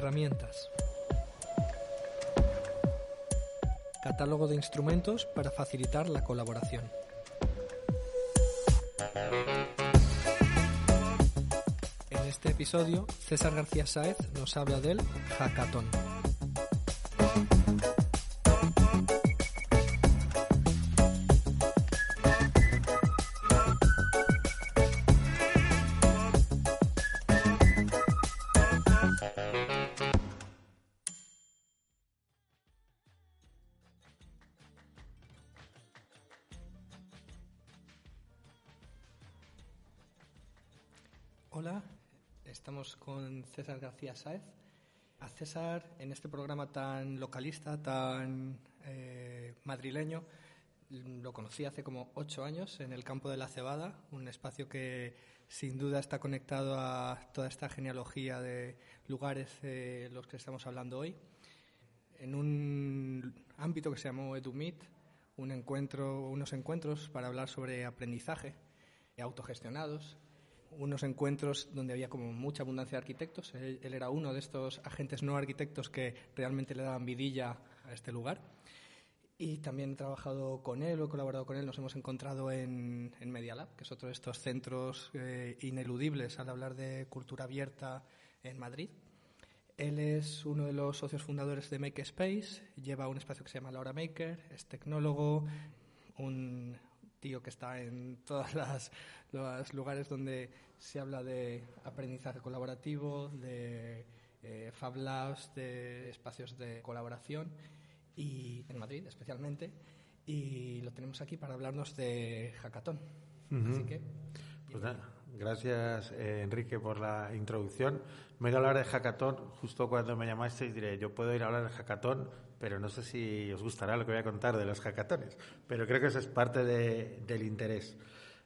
Herramientas. Catálogo de instrumentos para facilitar la colaboración. En este episodio, César García Sáez nos habla del hackathon. Hola, estamos con César García Sáez. A César, en este programa tan localista, tan eh, madrileño, lo conocí hace como ocho años en el campo de la cebada, un espacio que sin duda está conectado a toda esta genealogía de lugares de los que estamos hablando hoy. En un ámbito que se llamó EduMeet, un encuentro, unos encuentros para hablar sobre aprendizaje autogestionados, unos encuentros donde había como mucha abundancia de arquitectos. Él, él, era uno de estos agentes no arquitectos que realmente le daban vidilla a este lugar. Y también he trabajado con él o he colaborado con él. Nos hemos encontrado en, en Media Lab, que es otro de estos centros eh, ineludibles al hablar de cultura abierta en Madrid. Él es uno de los socios fundadores de Makerspace, lleva un espacio que se llama Laura Maker, es tecnólogo, un, tío que está en todos las, los lugares donde se habla de aprendizaje colaborativo, de eh, Fab Labs, de espacios de colaboración, y en Madrid especialmente. Y lo tenemos aquí para hablarnos de Hackathon. Uh -huh. Así que. Pues nada, gracias eh, Enrique por la introducción. Me voy a hablar de Hackathon. Justo cuando me llamasteis diré, yo puedo ir a hablar de Hackathon, pero no sé si os gustará lo que voy a contar de los hackatones. Pero creo que eso es parte de, del interés.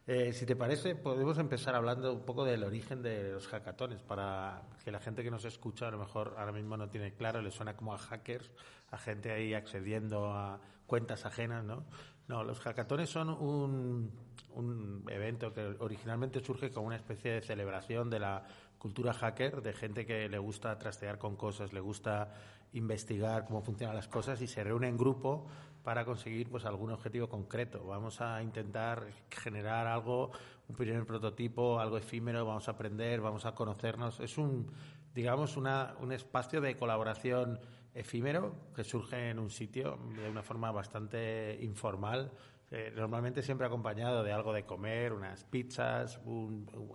Eh, si te parece, podemos empezar hablando un poco del origen de los hackatones para que la gente que nos escucha a lo mejor ahora mismo no tiene claro, le suena como a hackers, a gente ahí accediendo a cuentas ajenas, ¿no? No, los hackatones son un, un evento que originalmente surge como una especie de celebración de la cultura hacker, de gente que le gusta trastear con cosas, le gusta investigar cómo funcionan las cosas y se reúne en grupo para conseguir pues algún objetivo concreto. Vamos a intentar generar algo, un primer prototipo, algo efímero, vamos a aprender, vamos a conocernos. Es un, digamos, una, un espacio de colaboración efímero que surge en un sitio de una forma bastante informal, eh, normalmente siempre acompañado de algo de comer, unas pizzas,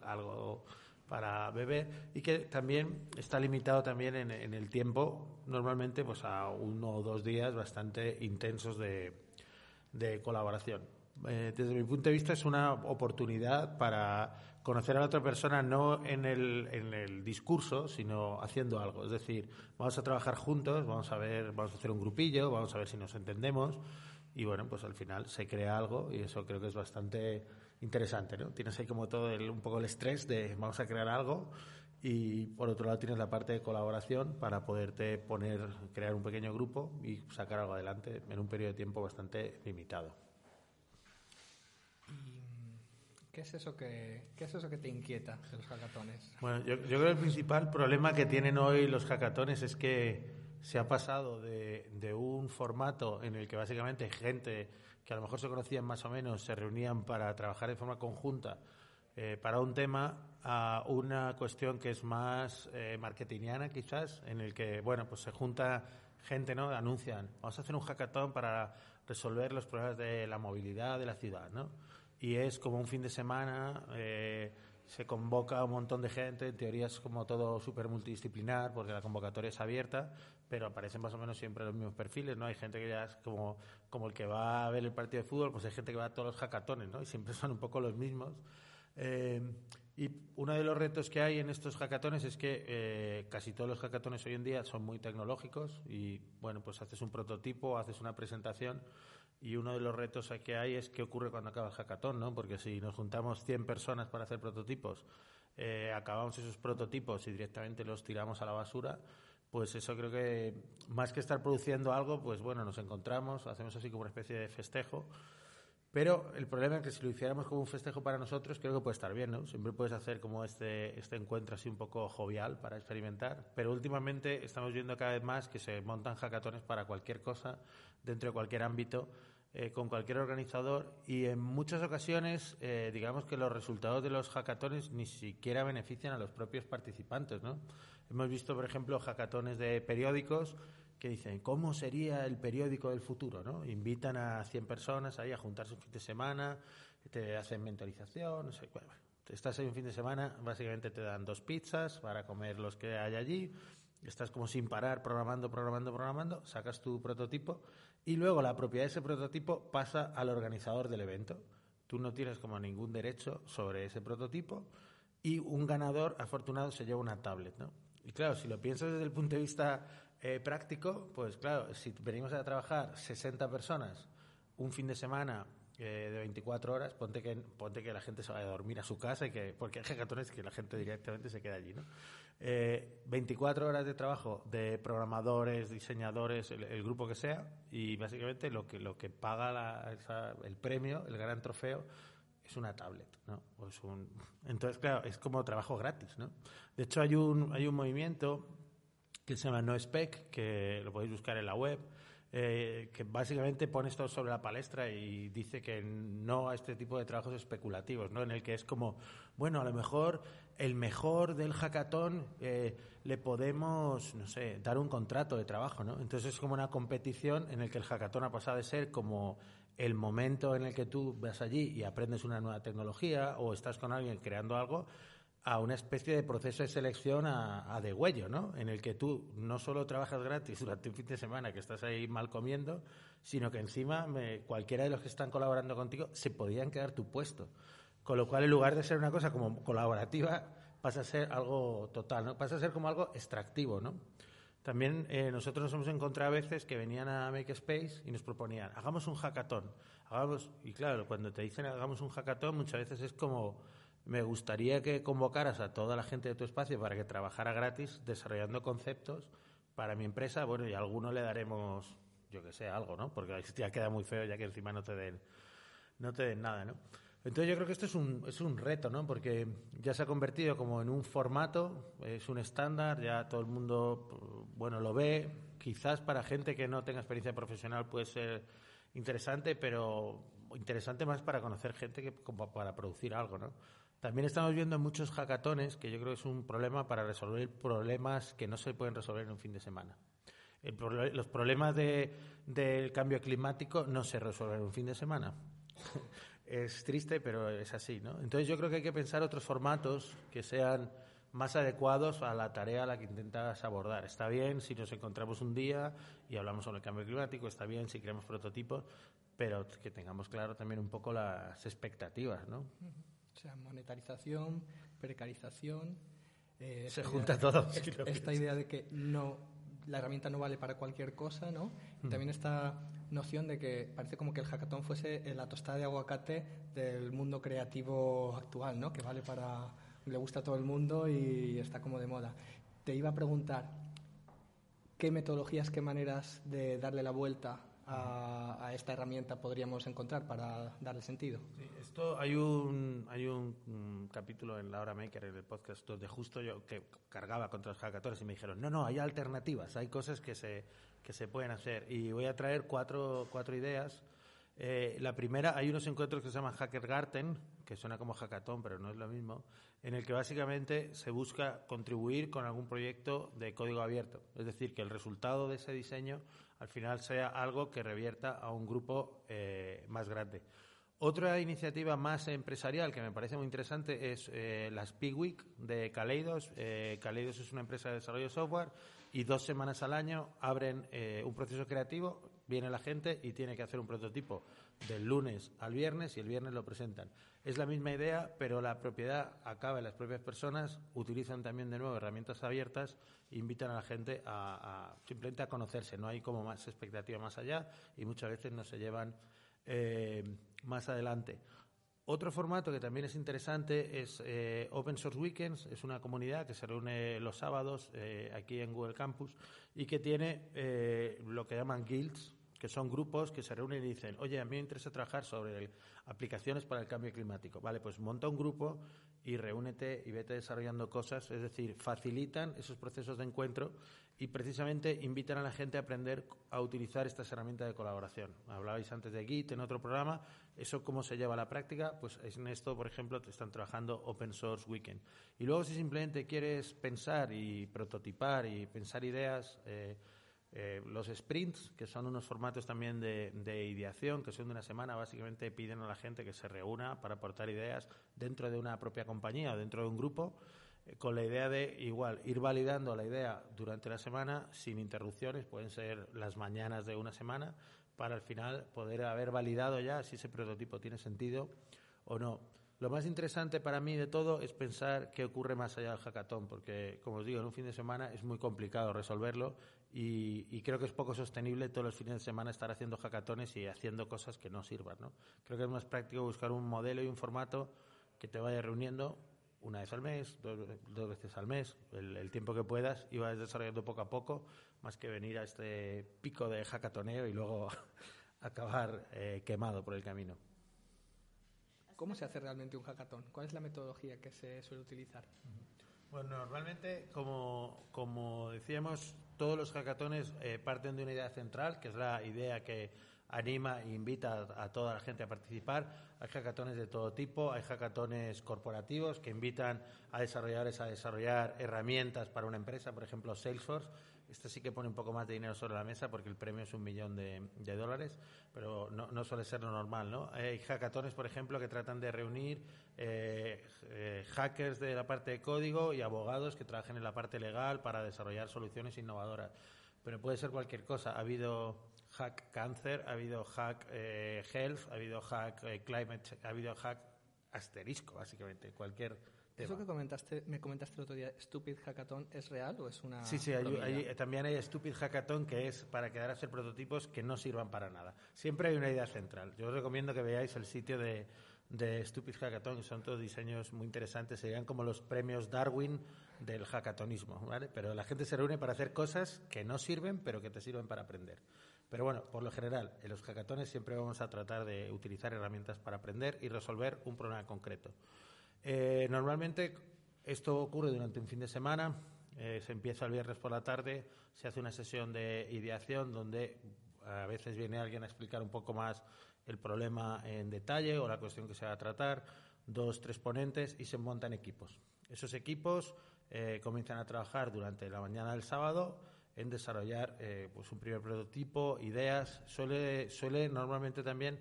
algo para beber y que también está limitado también en, el tiempo, normalmente pues a uno o dos días bastante intensos de, de colaboración. Eh, desde mi punto de vista es una oportunidad para conocer a la otra persona no en el, en el discurso, sino haciendo algo. Es decir, vamos a trabajar juntos, vamos a ver, vamos a hacer un grupillo, vamos a ver si nos entendemos y bueno, pues al final se crea algo y eso creo que es bastante interesante, ¿no? Tienes ahí como todo el, un poco el estrés de vamos a crear algo y por otro lado tienes la parte de colaboración para poderte poner, crear un pequeño grupo y sacar algo adelante en un periodo de tiempo bastante limitado. ¿Qué es, eso que, ¿Qué es eso que te inquieta de los hackatones? Bueno, yo, yo creo que el principal problema que tienen hoy los hackatones es que se ha pasado de, de un formato en el que básicamente gente que a lo mejor se conocían más o menos, se reunían para trabajar de forma conjunta eh, para un tema, a una cuestión que es más eh, marketingiana quizás, en el que, bueno, pues se junta gente, ¿no? Anuncian, vamos a hacer un hackathon para resolver los problemas de la movilidad de la ciudad, ¿no? Y es como un fin de semana, eh, se convoca a un montón de gente, en teoría es como todo súper multidisciplinar porque la convocatoria es abierta, pero aparecen más o menos siempre los mismos perfiles, ¿no? Hay gente que ya es como, como el que va a ver el partido de fútbol, pues hay gente que va a todos los hackatones, ¿no? Y siempre son un poco los mismos. Eh, y uno de los retos que hay en estos hackatones es que eh, casi todos los hackatones hoy en día son muy tecnológicos y, bueno, pues haces un prototipo, haces una presentación y uno de los retos que hay es qué ocurre cuando acaba el hackathon, ¿no? Porque si nos juntamos 100 personas para hacer prototipos, eh, acabamos esos prototipos y directamente los tiramos a la basura, pues eso creo que más que estar produciendo algo, pues bueno, nos encontramos, hacemos así como una especie de festejo Pero el problema es que si lo hiciéramos como un festejo para nosotros, creo que puede estar bien, ¿no? Siempre puedes hacer como este, este encuentro así un poco jovial para experimentar, pero últimamente estamos viendo cada vez más que se montan hackatones para cualquier cosa, dentro de cualquier ámbito, eh, con cualquier organizador y en muchas ocasiones, eh, digamos que los resultados de los hackatones ni siquiera benefician a los propios participantes, ¿no? Hemos visto, por ejemplo, hackatones de periódicos que dicen, ¿cómo sería el periódico del futuro? ¿no? Invitan a 100 personas ahí a juntarse un fin de semana, te hacen mentorización, no sé, estás ahí un fin de semana, básicamente te dan dos pizzas para comer los que hay allí, estás como sin parar programando, programando, programando, sacas tu prototipo y luego la propiedad de ese prototipo pasa al organizador del evento. Tú no tienes como ningún derecho sobre ese prototipo y un ganador afortunado se lleva una tablet, ¿no? Y claro, si lo piensas desde el punto de vista eh, práctico, pues claro, si venimos a trabajar 60 personas un fin de semana eh, de 24 horas, ponte que, ponte que la gente se vaya a dormir a su casa y que, porque hay hackatones que la gente directamente se queda allí, ¿no? 24 eh, horas de trabajo de programadores, diseñadores, el, grupo que sea, y básicamente lo que, lo que paga el premio, el gran trofeo, es una tablet, ¿no? un... Entonces, claro, es como trabajo gratis, ¿no? De hecho, hay un, hay un movimiento que se llama NoSpec, que lo podéis buscar en la web, eh, que básicamente pone esto sobre la palestra y dice que no a este tipo de trabajos especulativos, ¿no? En el que es como, bueno, a lo mejor el mejor del hackathon eh, le podemos, no sé, dar un contrato de trabajo, ¿no? Entonces es como una competición en el que el hackathon ha pasado de ser como el momento en el que tú vas allí y aprendes una nueva tecnología o estás con alguien creando algo a una especie de proceso de selección a, a degüello, ¿no? En el que tú no solo trabajas gratis durante un fin de semana que estás ahí mal comiendo, sino que encima cualquiera de los que están colaborando contigo se podían quedar tu puesto. Con lo cual, en lugar de ser una cosa como colaborativa, pasa a ser algo total. Pasa a ser como algo extractivo, ¿no? También eh, nosotros nos hemos encontrado a veces que venían a Makespace y nos proponían, hagamos un hackathon. Hagamos, y claro, cuando te dicen hagamos un hackathon, muchas veces es como, me gustaría que convocaras a toda la gente de tu espacio para que trabajara gratis desarrollando conceptos para mi empresa, bueno, y a alguno le daremos, yo que sé, algo, ¿no? Porque ya queda muy feo ya que encima no te den, no te den nada, ¿no? Entonces yo creo que esto es un, es un reto, ¿no? Porque ya se ha convertido como en un formato, es un estándar, ya todo el mundo, bueno, lo ve. Quizás para gente que no tenga experiencia profesional puede ser interesante, pero interesante más para conocer gente que como para producir algo, ¿no? También estamos viendo muchos hackatones, que yo creo que es un problema para resolver problemas que no se pueden resolver en un fin de semana. los problemas de, del cambio climático no se resuelven en un fin de semana. es triste, pero es así, ¿no? Entonces yo creo que hay que pensar otros formatos que sean más adecuados a la tarea a la que intentas abordar. Está bien si nos encontramos un día y hablamos sobre el cambio climático, está bien si creamos prototipos, pero que tengamos claro también un poco las expectativas, ¿no? O sea, monetarización, precarización. Eh, Se junta todo. esta idea de que no la herramienta no vale para cualquier cosa, ¿no? también esta noción de que parece como que el hackathon fuese la tostada de aguacate del mundo creativo actual, ¿no? Que vale para le gusta a todo el mundo y está como de moda. Te iba a preguntar qué metodologías, qué maneras de darle la vuelta a, esta herramienta podríamos encontrar para darle sentido? esto hay un hay un, capítulo en la hora maker en el podcast donde justo yo que cargaba contra los hackatones y me dijeron no no hay alternativas hay cosas que se que se pueden hacer y voy a traer cuatro cuatro ideas eh, la primera, hay unos encuentros que se llaman Hackergarten, que suena como hackathon, pero no es lo mismo, en el que básicamente se busca contribuir con algún proyecto de código abierto. Es decir, que el resultado de ese diseño al final sea algo que revierta a un grupo eh, más grande. Otra iniciativa más empresarial que me parece muy interesante es eh, las Week de Kaleidos. Eh, Kaleidos es una empresa de desarrollo de software y dos semanas al año abren eh, un proceso creativo, viene la gente y tiene que hacer un prototipo del lunes al viernes y el viernes lo presentan. Es la misma idea, pero la propiedad acaba en las propias personas, utilizan también de nuevo herramientas abiertas e invitan a la gente a, simplemente a conocerse. No hay como más expectativa más allá y muchas veces no se llevan eh, más adelante. Otro formato que también es interesante es eh, Open Source Weekends. Es una comunidad que se reúne los sábados eh, aquí en Google Campus y que tiene lo que llaman guilds, que son grupos que se reúnen y dicen, oye, a mí me interesa trabajar sobre aplicaciones para el cambio climático. Vale, pues monta un grupo y reúnete y vete desarrollando cosas, es decir, facilitan esos procesos de encuentro y precisamente invitan a la gente a aprender a utilizar estas herramientas de colaboración. Hablabais antes de Git en otro programa, eso cómo se lleva a la práctica, pues en esto, por ejemplo, te están trabajando Open Source Weekend. Y luego si simplemente quieres pensar y prototipar y pensar ideas, eh, eh, los sprints, que son unos formatos también de, ideación, que son de una semana, básicamente piden a la gente que se reúna para aportar ideas dentro de una propia compañía o dentro de un grupo, eh, con la idea de igual ir validando la idea durante la semana sin interrupciones, pueden ser las mañanas de una semana, para al final poder haber validado ya si ese prototipo tiene sentido o no. Lo más interesante para mí de todo es pensar qué ocurre más allá del hackathon, porque, como os digo, en un fin de semana es muy complicado resolverlo y, creo que es poco sostenible todos los fines de semana estar haciendo hackatones y haciendo cosas que no sirvan. ¿no? Creo que es más práctico buscar un modelo y un formato que te vaya reuniendo una vez al mes, dos, veces al mes, el, tiempo que puedas, y vayas desarrollando poco a poco, más que venir a este pico de hackatoneo y luego acabar eh, quemado por el camino. ¿Cómo se hace realmente un hackathon? ¿Cuál es la metodología que se suele utilizar? Bueno, normalmente, como, como decíamos, todos los hackatones eh, parten de una idea central, que es la idea que anima e invita a, toda la gente a participar. Hay hackatones de todo tipo, hay hackatones corporativos que invitan a desarrolladores a desarrollar herramientas para una empresa, por ejemplo Salesforce, este sí que pone un poco más de dinero sobre la mesa porque el premio es un millón de, dólares, pero no, suele ser lo normal, ¿no? Hay hackatones, por ejemplo, que tratan de reunir eh, eh, hackers de la parte de código y abogados que trabajen en la parte legal para desarrollar soluciones innovadoras. Pero puede ser cualquier cosa. Ha habido hack cáncer, ha habido hack eh, health, ha habido hack climate, ha habido hack asterisco, básicamente. Cualquier ¿Eso que comentaste, me comentaste el otro día, Stupid Hackathon, es real o es una.? Sí, sí, también hay Stupid Hackathon que es para quedar a hacer prototipos que no sirvan para nada. Siempre hay una idea central. Yo os recomiendo que veáis el sitio de, de Stupid Hackathon, que son todos diseños muy interesantes, serían como los premios Darwin del hackatonismo, ¿vale? Pero la gente se reúne para hacer cosas que no sirven, pero que te sirven para aprender. Pero bueno, por lo general, en los hackatones siempre vamos a tratar de utilizar herramientas para aprender y resolver un problema concreto. Eh, normalmente esto ocurre durante un fin de semana, eh, se empieza el viernes por la tarde, se hace una sesión de ideación donde a veces viene alguien a explicar un poco más el problema en detalle o la cuestión que se va a tratar, dos, tres ponentes y se montan equipos. Esos equipos eh, comienzan a trabajar durante la mañana del sábado en desarrollar pues un primer prototipo, ideas. Suele, suele normalmente también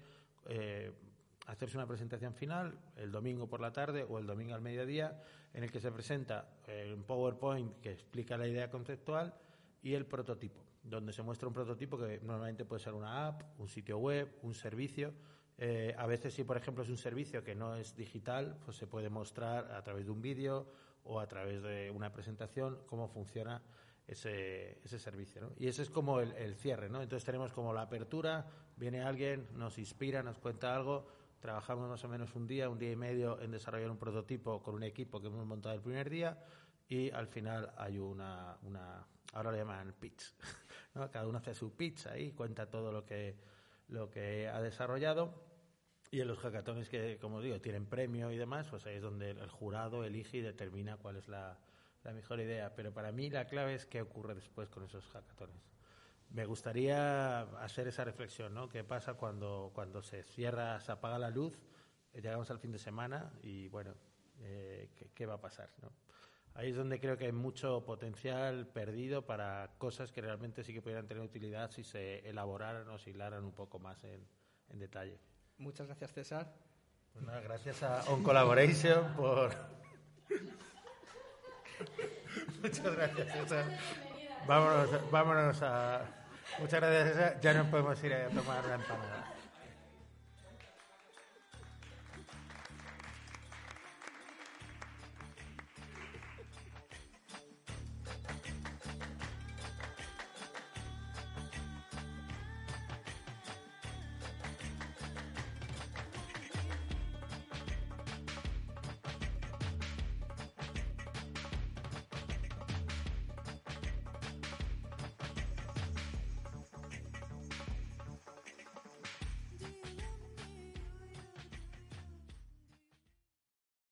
hacerse una presentación final el domingo por la tarde o el domingo al mediodía, en el que se presenta eh, un PowerPoint que explica la idea conceptual y el prototipo, donde se muestra un prototipo que normalmente puede ser una app, un sitio web, un servicio. Eh, a veces, si por ejemplo es un servicio que no es digital, pues se puede mostrar a través de un vídeo o a través de una presentación cómo funciona ese, ese servicio. Y ese es como el, el cierre. ¿no? Entonces tenemos como la apertura, viene alguien, nos inspira, nos cuenta algo, Trabajamos más o menos un día, un día y medio en desarrollar un prototipo con un equipo que hemos montado el primer día y al final hay una, una ahora lo llaman pitch. Cada uno hace su pitch ahí, cuenta todo lo que, lo que ha desarrollado. Y en los hackatones que, como digo, tienen premio y demás, pues ahí es donde el jurado elige y determina cuál es la, la mejor idea. Pero para mí la clave es qué ocurre después con esos hackatones. Me gustaría hacer esa reflexión, ¿no? ¿Qué pasa cuando, cuando se cierra, se apaga la luz, eh, llegamos al fin de semana y, bueno, eh, ¿qué, va a pasar, ¿no? Ahí es donde creo que hay mucho potencial perdido para cosas que realmente sí que pudieran tener utilidad si se elaboraran o se hilaran un poco más en, en detalle. Muchas gracias, César. Pues nada, gracias a On Collaboration por... Muchas gracias, César. Vámonos, vámonos a... Muchas gracias, ya nos podemos ir a tomar la empanada.